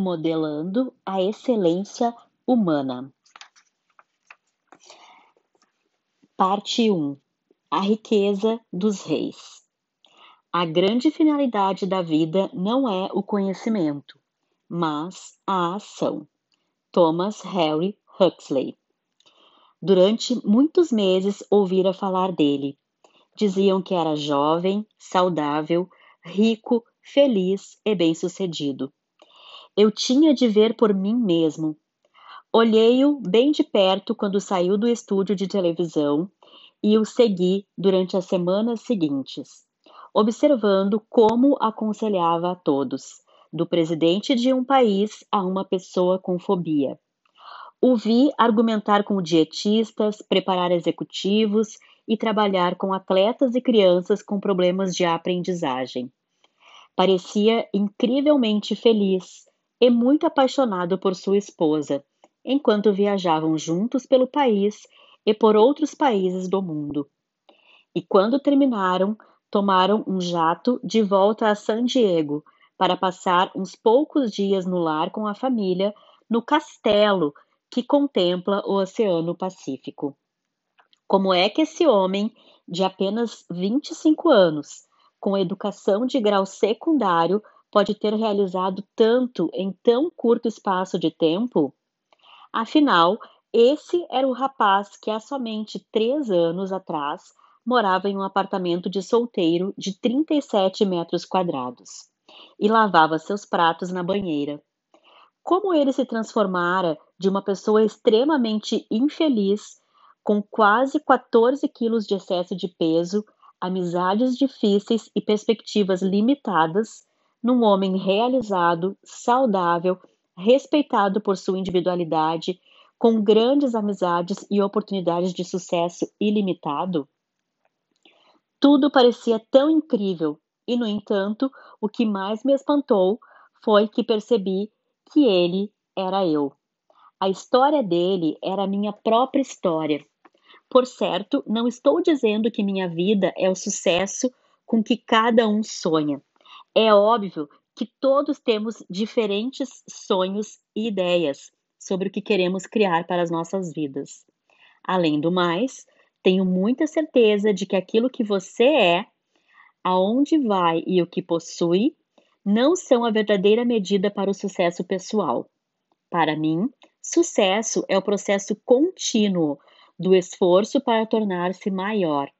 Modelando a excelência humana. Parte 1 A riqueza dos reis. A grande finalidade da vida não é o conhecimento, mas a ação. Thomas Harry Huxley. Durante muitos meses ouvira falar dele. Diziam que era jovem, saudável, rico, feliz e bem-sucedido. Eu tinha de ver por mim mesmo. Olhei-o bem de perto quando saiu do estúdio de televisão e o segui durante as semanas seguintes, observando como aconselhava a todos, do presidente de um país a uma pessoa com fobia. O vi argumentar com dietistas, preparar executivos e trabalhar com atletas e crianças com problemas de aprendizagem. Parecia incrivelmente feliz e muito apaixonado por sua esposa, enquanto viajavam juntos pelo país e por outros países do mundo. E quando terminaram, tomaram um jato de volta a San Diego para passar uns poucos dias no lar com a família no castelo que contempla o Oceano Pacífico. Como é que esse homem, de apenas 25 anos, com educação de grau secundário, pode ter realizado tanto em tão curto espaço de tempo? Afinal, esse era o rapaz que há somente três anos atrás morava em um apartamento de solteiro de 37 metros quadrados e lavava seus pratos na banheira. Como ele se transformara de uma pessoa extremamente infeliz, com quase 14 quilos de excesso de peso, amizades difíceis e perspectivas limitadas, num homem realizado, saudável, respeitado por sua individualidade, com grandes amizades e oportunidades de sucesso ilimitado? Tudo parecia tão incrível, e no entanto, o que mais me espantou foi que percebi que ele era eu. A história dele era a minha própria história. Por certo, não estou dizendo que minha vida é o sucesso com que cada um sonha. É óbvio que todos temos diferentes sonhos e ideias sobre o que queremos criar para as nossas vidas. Além do mais, tenho muita certeza de que aquilo que você é, aonde vai e o que possui não são a verdadeira medida para o sucesso pessoal. Para mim, sucesso é o processo contínuo do esforço para tornar-se maior.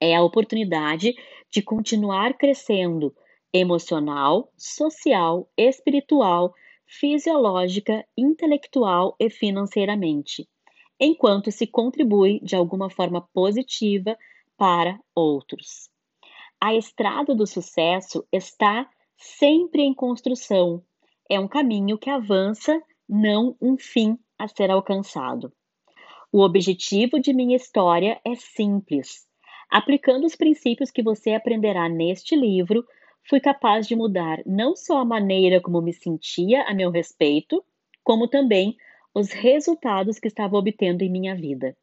É a oportunidade de continuar crescendo emocional, social, espiritual, fisiológica, intelectual e financeiramente, enquanto se contribui de alguma forma positiva para outros. A estrada do sucesso está sempre em construção. É um caminho que avança, não um fim a ser alcançado. O objetivo de minha história é simples. Aplicando os princípios que você aprenderá neste livro, fui capaz de mudar não só a maneira como me sentia a meu respeito, como também os resultados que estava obtendo em minha vida.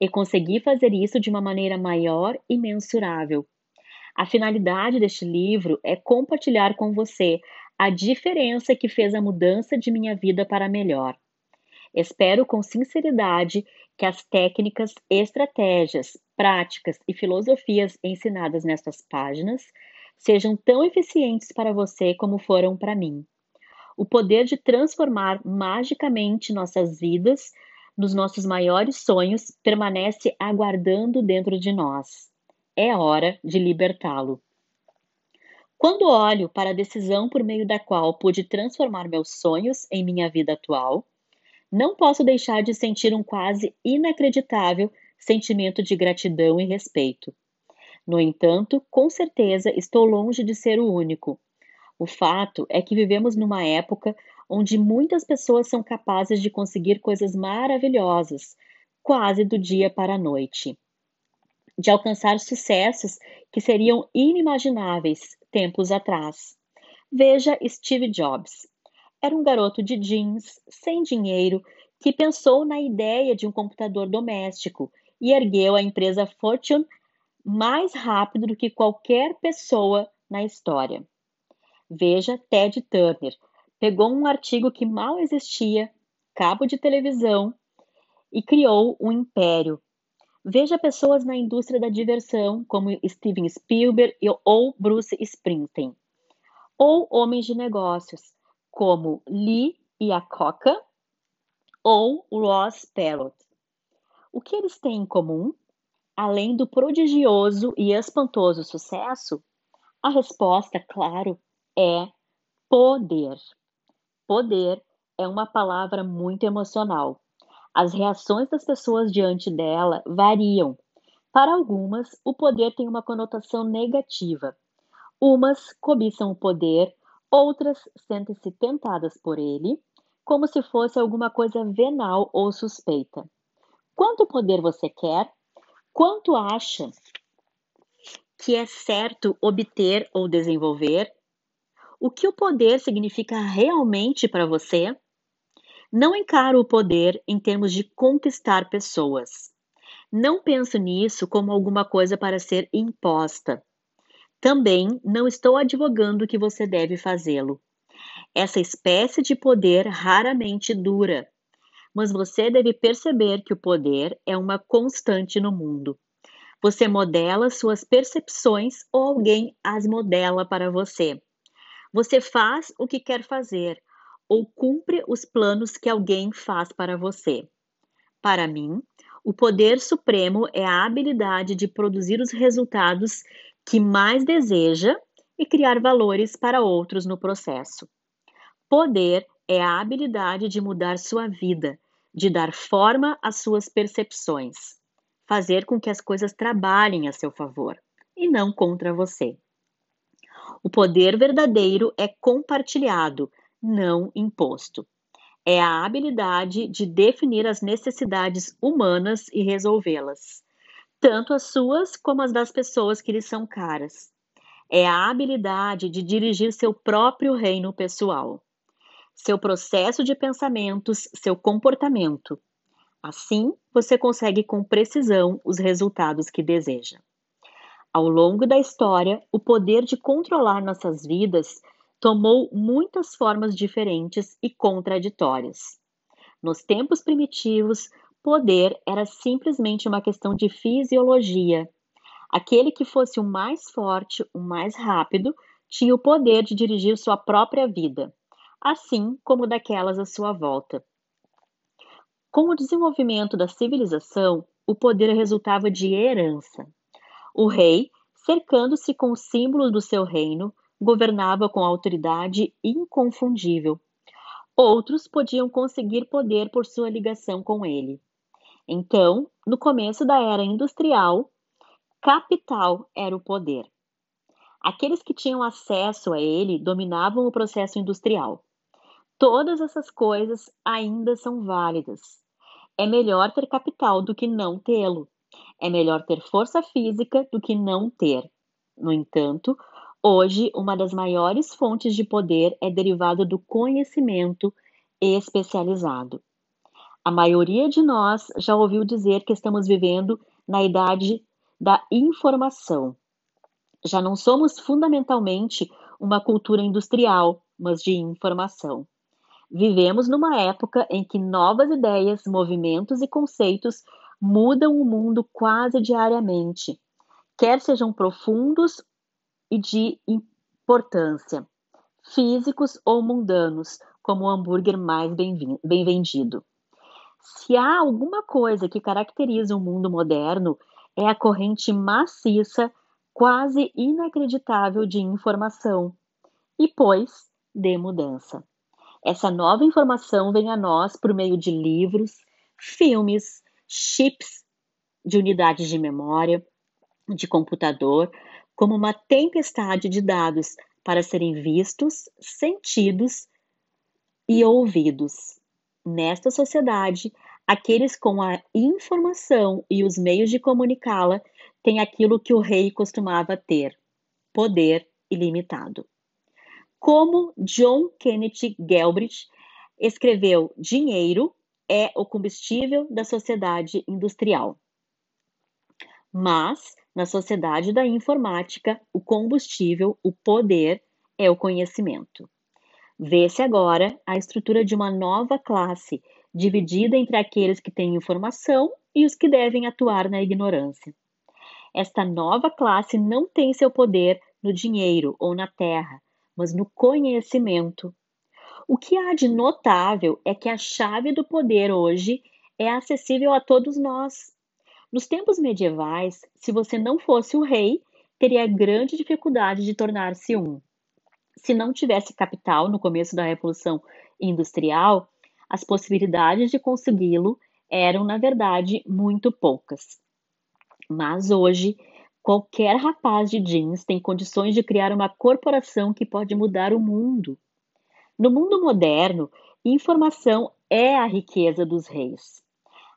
E consegui fazer isso de uma maneira maior e mensurável. A finalidade deste livro é compartilhar com você a diferença que fez a mudança de minha vida para melhor. Espero com sinceridade que as técnicas, estratégias, práticas e filosofias ensinadas nestas páginas sejam tão eficientes para você como foram para mim. O poder de transformar magicamente nossas vidas nos nossos maiores sonhos permanece aguardando dentro de nós. É hora de libertá-lo. Quando olho para a decisão por meio da qual pude transformar meus sonhos em minha vida atual, não posso deixar de sentir um quase inacreditável sentimento de gratidão e respeito. No entanto, com certeza estou longe de ser o único. O fato é que vivemos numa época onde muitas pessoas são capazes de conseguir coisas maravilhosas, quase do dia para a noite, de alcançar sucessos que seriam inimagináveis tempos atrás. Veja Steve Jobs. Era um garoto de jeans, sem dinheiro, que pensou na ideia de um computador doméstico e ergueu a empresa Fortune mais rápido do que qualquer pessoa na história. Veja Ted Turner, pegou um artigo que mal existia, cabo de televisão, e criou um império. Veja pessoas na indústria da diversão como Steven Spielberg ou Bruce Springsteen, ou homens de negócios como Lee Iacocca ou Ross Perot. O que eles têm em comum? Além do prodigioso e espantoso sucesso, a resposta, claro, é poder. Poder é uma palavra muito emocional. As reações das pessoas diante dela variam. Para algumas, o poder tem uma conotação negativa. Umas cobiçam o poder, outras sentem-se tentadas por ele, como se fosse alguma coisa venal ou suspeita. Quanto poder você quer? Quanto acha que é certo obter ou desenvolver? O que o poder significa realmente para você? Não encaro o poder em termos de conquistar pessoas. Não penso nisso como alguma coisa para ser imposta. Também não estou advogando que você deve fazê-lo. Essa espécie de poder raramente dura, mas você deve perceber que o poder é uma constante no mundo. Você modela suas percepções ou alguém as modela para você. Você faz o que quer fazer ou cumpre os planos que alguém faz para você. Para mim, o poder supremo é a habilidade de produzir os resultados que mais deseja e criar valores para outros no processo. Poder é a habilidade de mudar sua vida, de dar forma às suas percepções, fazer com que as coisas trabalhem a seu favor e não contra você. O poder verdadeiro é compartilhado, não imposto. É a habilidade de definir as necessidades humanas e resolvê-las, tanto as suas como as das pessoas que lhe são caras. É a habilidade de dirigir seu próprio reino pessoal seu processo de pensamentos, seu comportamento. Assim, você consegue com precisão os resultados que deseja. Ao longo da história, o poder de controlar nossas vidas tomou muitas formas diferentes e contraditórias. Nos tempos primitivos, poder era simplesmente uma questão de fisiologia. Aquele que fosse o mais forte, o mais rápido, tinha o poder de dirigir sua própria vida assim como daquelas à sua volta. Com o desenvolvimento da civilização, o poder resultava de herança. O rei, cercando-se com os símbolos do seu reino, governava com autoridade inconfundível. Outros podiam conseguir poder por sua ligação com ele. Então, no começo da era industrial, capital era o poder. Aqueles que tinham acesso a ele dominavam o processo industrial. Todas essas coisas ainda são válidas. É melhor ter capital do que não tê-lo. É melhor ter força física do que não ter. No entanto, hoje uma das maiores fontes de poder é derivada do conhecimento especializado. A maioria de nós já ouviu dizer que estamos vivendo na idade da informação. Já não somos fundamentalmente uma cultura industrial, mas de informação. Vivemos numa época em que novas ideias, movimentos e conceitos mudam o mundo quase diariamente, quer sejam profundos e de importância, físicos ou mundanos, como o hambúrguer mais bem, bem vendido. Se há alguma coisa que caracteriza o mundo moderno, é a corrente maciça, quase inacreditável de informação e, pois, de mudança. Essa nova informação vem a nós por meio de livros, filmes, chips de unidades de memória, de computador, como uma tempestade de dados para serem vistos, sentidos e ouvidos. Nesta sociedade, aqueles com a informação e os meios de comunicá-la têm aquilo que o rei costumava ter: poder ilimitado como John Kenneth Galbraith escreveu: dinheiro é o combustível da sociedade industrial. Mas, na sociedade da informática, o combustível, o poder, é o conhecimento. Vê-se agora a estrutura de uma nova classe, dividida entre aqueles que têm informação e os que devem atuar na ignorância. Esta nova classe não tem seu poder no dinheiro ou na terra, mas no conhecimento. O que há de notável é que a chave do poder hoje é acessível a todos nós. Nos tempos medievais, se você não fosse o rei, teria grande dificuldade de tornar-se um. Se não tivesse capital no começo da Revolução Industrial, as possibilidades de consegui-lo eram, na verdade, muito poucas. Mas hoje, qualquer rapaz de jeans tem condições de criar uma corporação que pode mudar o mundo. No mundo moderno, informação é a riqueza dos reis.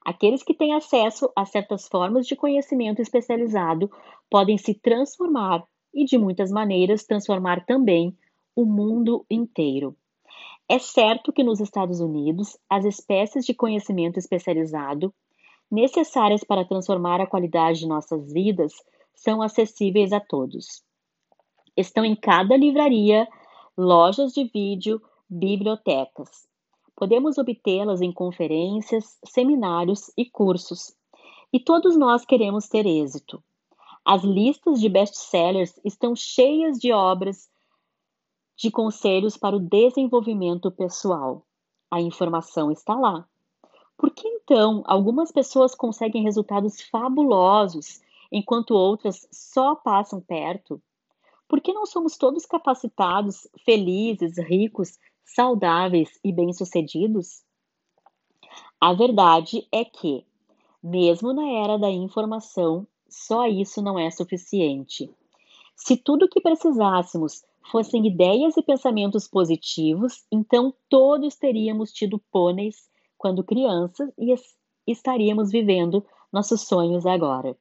Aqueles que têm acesso a certas formas de conhecimento especializado podem se transformar e, de muitas maneiras, transformar também o mundo inteiro. É certo que nos Estados Unidos, as espécies de conhecimento especializado necessárias para transformar a qualidade de nossas vidas são acessíveis a todos. Estão em cada livraria, lojas de vídeo, bibliotecas. Podemos obtê-las em conferências, seminários e cursos. E todos nós queremos ter êxito. As listas de best-sellers estão cheias de obras de conselhos para o desenvolvimento pessoal. A informação está lá. Por que então algumas pessoas conseguem resultados fabulosos enquanto outras só passam perto? Por que não somos todos capacitados, felizes, ricos, saudáveis e bem-sucedidos? A verdade é que, mesmo na era da informação, só isso não é suficiente. Se tudo o que precisássemos fossem ideias e pensamentos positivos, então todos teríamos tido pôneis quando crianças e estaríamos vivendo nossos sonhos agora.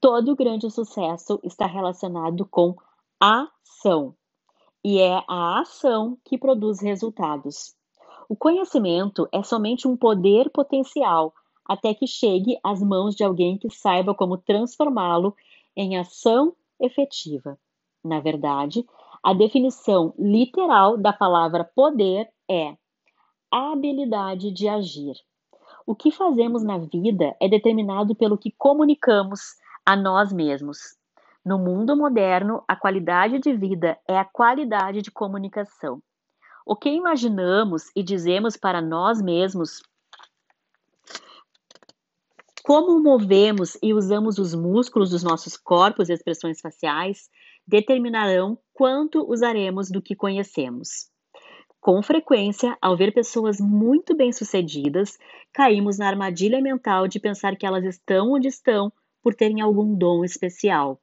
Todo grande sucesso está relacionado com ação, e é a ação que produz resultados. O conhecimento é somente um poder potencial até que chegue às mãos de alguém que saiba como transformá-lo em ação efetiva. Na verdade, a definição literal da palavra poder é a habilidade de agir. O que fazemos na vida é determinado pelo que comunicamos a nós mesmos. No mundo moderno, a qualidade de vida é a qualidade de comunicação. O que imaginamos e dizemos para nós mesmos, como movemos e usamos os músculos dos nossos corpos e expressões faciais, determinarão quanto usaremos do que conhecemos. Com frequência, ao ver pessoas muito bem-sucedidas, caímos na armadilha mental de pensar que elas estão onde estão por terem algum dom especial.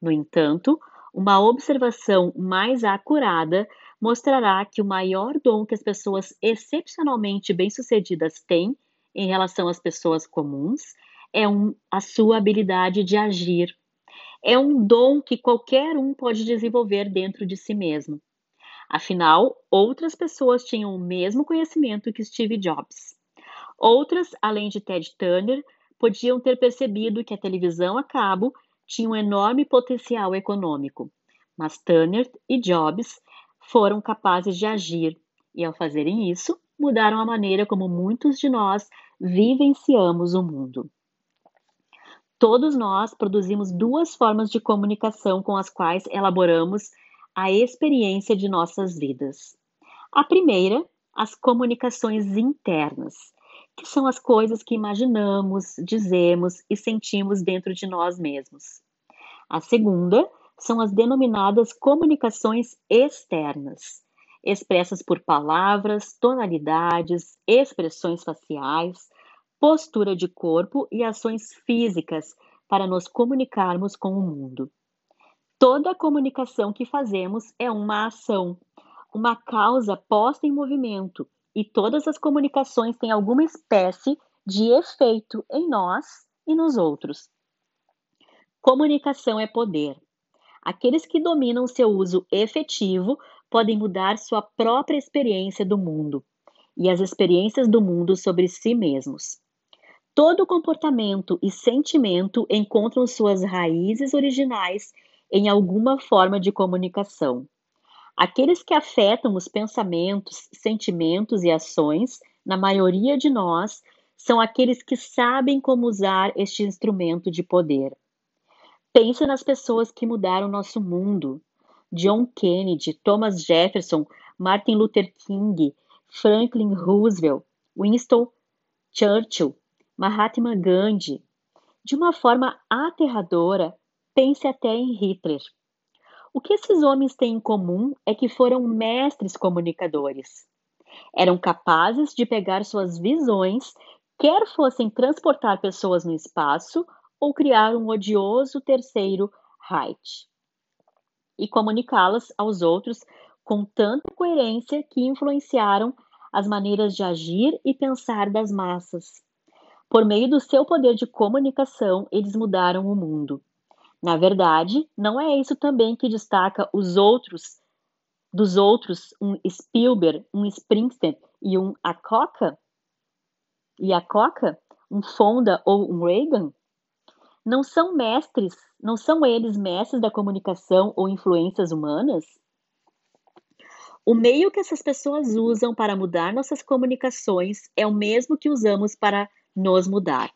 No entanto, uma observação mais acurada mostrará que o maior dom que as pessoas excepcionalmente bem-sucedidas têm em relação às pessoas comuns é um, a sua habilidade de agir é um dom que qualquer um pode desenvolver dentro de si mesmo. Afinal, outras pessoas tinham o mesmo conhecimento que Steve Jobs. Outras, além de Ted Turner, podiam ter percebido que a televisão a cabo tinha um enorme potencial econômico. Mas Turner e Jobs foram capazes de agir e, ao fazerem isso, mudaram a maneira como muitos de nós vivenciamos o mundo. Todos nós produzimos duas formas de comunicação com as quais elaboramos a experiência de nossas vidas. A primeira, as comunicações internas, que são as coisas que imaginamos, dizemos e sentimos dentro de nós mesmos. A segunda são as denominadas comunicações externas, expressas por palavras, tonalidades, expressões faciais, postura de corpo e ações físicas para nos comunicarmos com o mundo. Toda comunicação que fazemos é uma ação, uma causa posta em movimento, e todas as comunicações têm alguma espécie de efeito em nós e nos outros. Comunicação é poder. Aqueles que dominam seu uso efetivo podem mudar sua própria experiência do mundo e as experiências do mundo sobre si mesmos. Todo comportamento e sentimento encontram suas raízes originais em alguma forma de comunicação. Aqueles que afetam os pensamentos, sentimentos e ações, na maioria de nós, são aqueles que sabem como usar este instrumento de poder. Pense nas pessoas que mudaram nosso mundo. John Kennedy, Thomas Jefferson, Martin Luther King, Franklin Roosevelt, Winston Churchill, Mahatma Gandhi. De uma forma aterradora, pense até em Hitler. O que esses homens têm em comum é que foram mestres comunicadores. Eram capazes de pegar suas visões, quer fossem transportar pessoas no espaço ou criar um odioso terceiro Reich, e comunicá-las aos outros com tanta coerência que influenciaram as maneiras de agir e pensar das massas. Por meio do seu poder de comunicação, eles mudaram o mundo. Na verdade, não é isso também que destaca os outros dos outros, um Spielberg, um Springsteen e um Acoca? E Acoca, um Fonda ou um Reagan? Não são mestres, não são eles mestres da comunicação ou influências humanas? O meio que essas pessoas usam para mudar nossas comunicações é o mesmo que usamos para nos mudar.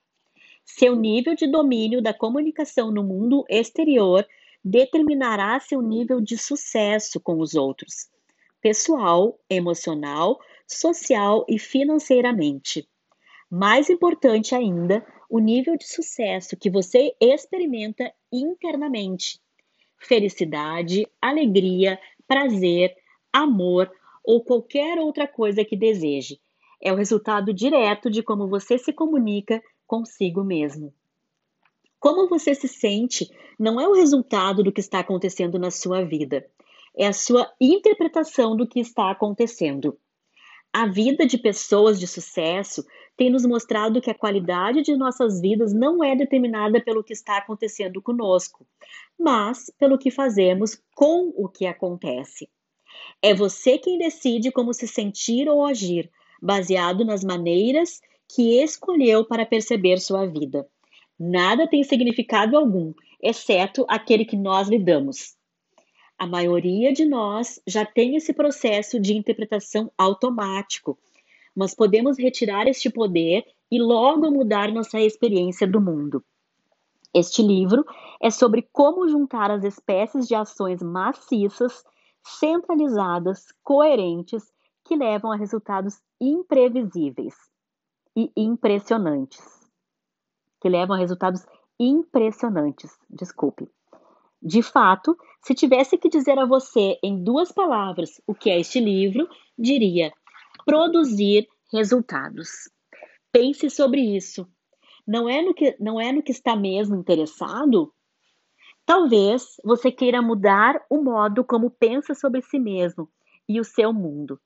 Seu nível de domínio da comunicação no mundo exterior determinará seu nível de sucesso com os outros, pessoal, emocional, social e financeiramente. Mais importante ainda, o nível de sucesso que você experimenta internamente. Felicidade, alegria, prazer, amor ou qualquer outra coisa que deseje. É o resultado direto de como você se comunica consigo mesmo. Como você se sente não é o resultado do que está acontecendo na sua vida, é a sua interpretação do que está acontecendo. A vida de pessoas de sucesso tem nos mostrado que a qualidade de nossas vidas não é determinada pelo que está acontecendo conosco, mas pelo que fazemos com o que acontece. É você quem decide como se sentir ou agir, baseado nas maneiras que escolheu para perceber sua vida. Nada tem significado algum, exceto aquele que nós lhe damos. A maioria de nós já tem esse processo de interpretação automático, mas podemos retirar este poder e logo mudar nossa experiência do mundo. Este livro é sobre como juntar as espécies de ações maciças, centralizadas, coerentes, que levam a resultados imprevisíveis e impressionantes. Que levam a resultados impressionantes, desculpe. De fato, se tivesse que dizer a você em duas palavras o que é este livro, diria produzir resultados. Pense sobre isso. Não é no que, não é no que está mesmo interessado? Talvez você queira mudar o modo como pensa sobre si mesmo e o seu mundo.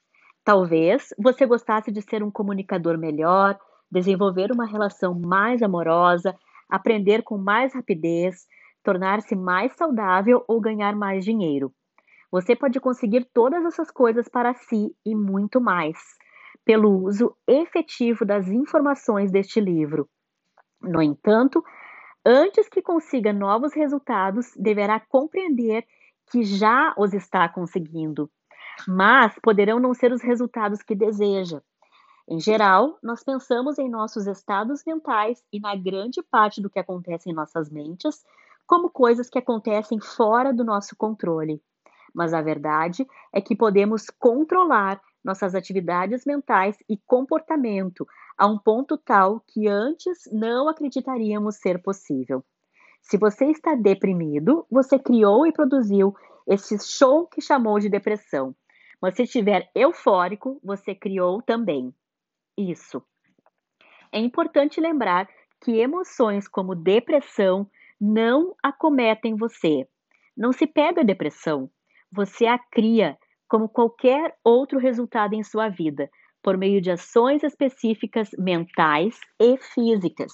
Talvez você gostasse de ser um comunicador melhor, desenvolver uma relação mais amorosa, aprender com mais rapidez, tornar-se mais saudável ou ganhar mais dinheiro. Você pode conseguir todas essas coisas para si e muito mais, pelo uso efetivo das informações deste livro. No entanto, antes que consiga novos resultados, deverá compreender que já os está conseguindo, mas poderão não ser os resultados que deseja. Em geral, nós pensamos em nossos estados mentais e na grande parte do que acontece em nossas mentes como coisas que acontecem fora do nosso controle. Mas a verdade é que podemos controlar nossas atividades mentais e comportamento a um ponto tal que antes não acreditaríamos ser possível. Se você está deprimido, você criou e produziu esse show que chamou de depressão. Se estiver eufórico, você criou também isso. É importante lembrar que emoções como depressão não acometem você. Não se pega a depressão, você a cria como qualquer outro resultado em sua vida, por meio de ações específicas mentais e físicas.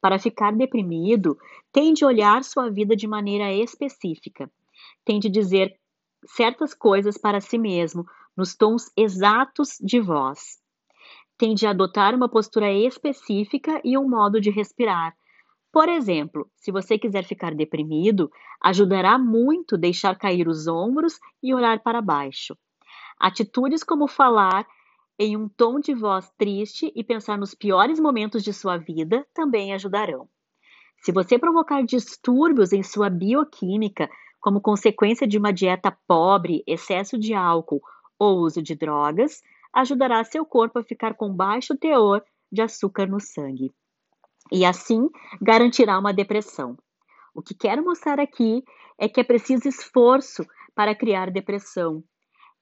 Para ficar deprimido, tem de olhar sua vida de maneira específica, tem de dizer certas coisas para si mesmo, nos tons exatos de voz tem de adotar uma postura específica e um modo de respirar, Por exemplo, se você quiser ficar deprimido, ajudará muito deixar cair os ombros e olhar para baixo. Atitudes como falar em um tom de voz triste e pensar nos piores momentos de sua vida também ajudarão. Se você provocar distúrbios em sua bioquímica, como consequência de uma dieta pobre, excesso de álcool ou uso de drogas, ajudará seu corpo a ficar com baixo teor de açúcar no sangue. E assim garantirá uma depressão. O que quero mostrar aqui é que é preciso esforço para criar depressão.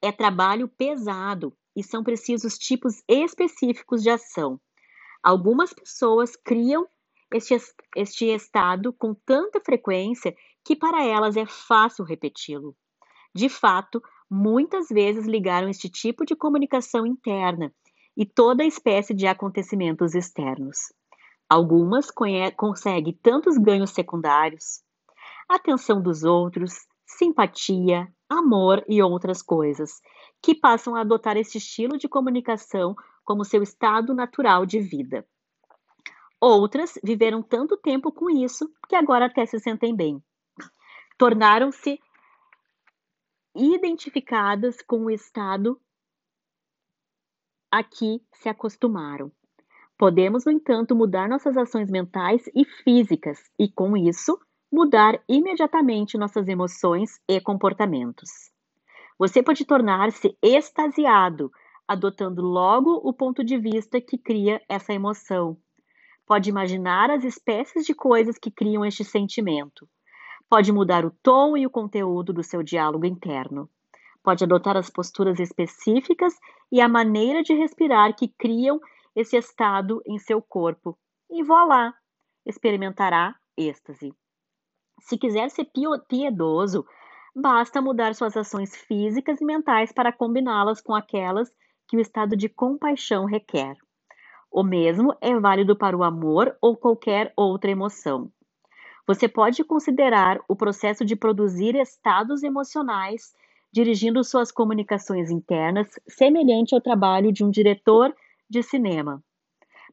É trabalho pesado e são precisos tipos específicos de ação. Algumas pessoas criam este, este estado com tanta frequência que para elas é fácil repeti-lo. De fato, muitas vezes ligaram este tipo de comunicação interna e toda espécie de acontecimentos externos. Algumas conseguem tantos ganhos secundários, atenção dos outros, simpatia, amor e outras coisas, que passam a adotar este estilo de comunicação como seu estado natural de vida. Outras viveram tanto tempo com isso que agora até se sentem bem. Tornaram-se identificadas com o estado a que se acostumaram. Podemos, no entanto, mudar nossas ações mentais e físicas e, com isso, mudar imediatamente nossas emoções e comportamentos. Você pode tornar-se extasiado, adotando logo o ponto de vista que cria essa emoção. Pode imaginar as espécies de coisas que criam este sentimento. Pode mudar o tom e o conteúdo do seu diálogo interno. Pode adotar as posturas específicas e a maneira de respirar que criam esse estado em seu corpo. E voilá! Experimentará êxtase. Se quiser ser piedoso, Basta mudar suas ações físicas e mentais para combiná-las com aquelas que o estado de compaixão requer. O mesmo é válido para o amor ou qualquer outra emoção. Você pode considerar o processo de produzir estados emocionais dirigindo suas comunicações internas semelhante ao trabalho de um diretor de cinema.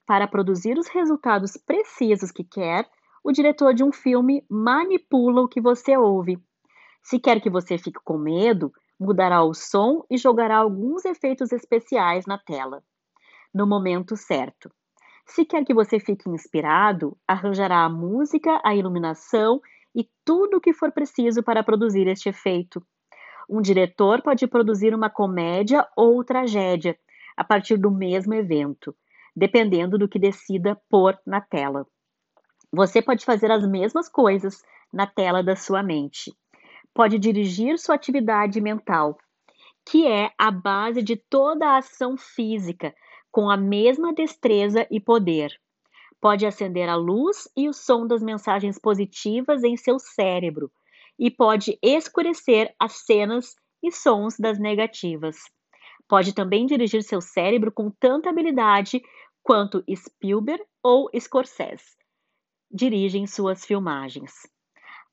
Para produzir os resultados precisos que quer, o diretor de um filme manipula o que você ouve se quer que você fique com medo, mudará o som e jogará alguns efeitos especiais na tela, no momento certo. Se quer que você fique inspirado, arranjará a música, a iluminação e tudo o que for preciso para produzir este efeito. Um diretor pode produzir uma comédia ou tragédia a partir do mesmo evento, dependendo do que decida pôr na tela. Você pode fazer as mesmas coisas na tela da sua mente pode dirigir sua atividade mental, que é a base de toda a ação física, com a mesma destreza e poder. Pode acender a luz e o som das mensagens positivas em seu cérebro, e pode escurecer as cenas e sons das negativas. Pode também dirigir seu cérebro com tanta habilidade quanto Spielberg ou Scorsese dirigem suas filmagens.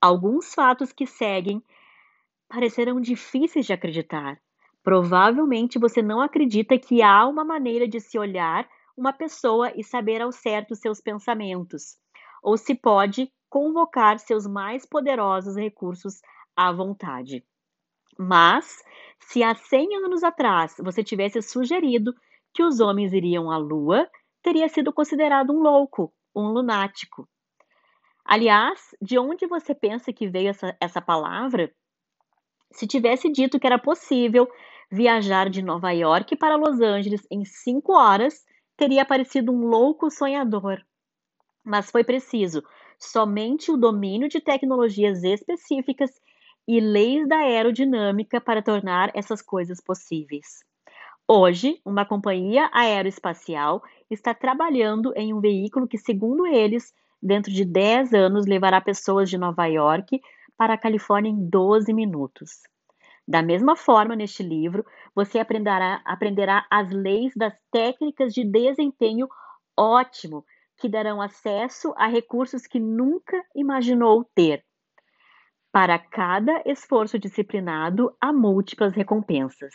Alguns fatos que seguem parecerão difíceis de acreditar. Provavelmente você não acredita que há uma maneira de se olhar uma pessoa e saber ao certo seus pensamentos, ou se pode convocar seus mais poderosos recursos à vontade. Mas, se há 100 anos atrás você tivesse sugerido que os homens iriam à Lua, teria sido considerado um louco, um lunático. Aliás, de onde você pensa que veio essa, essa palavra? Se tivesse dito que era possível viajar de Nova York para Los Angeles em cinco horas, teria parecido um louco sonhador. Mas foi preciso somente o domínio de tecnologias específicas e leis da aerodinâmica para tornar essas coisas possíveis. Hoje, uma companhia aeroespacial está trabalhando em um veículo que, segundo eles, dentro de 10 anos levará pessoas de Nova York para a Califórnia em 12 minutos. Da mesma forma, neste livro, você aprenderá, aprenderá as leis das técnicas de desempenho ótimo que darão acesso a recursos que nunca imaginou ter. Para cada esforço disciplinado, há múltiplas recompensas.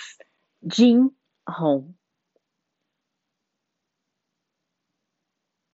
Jim Rohn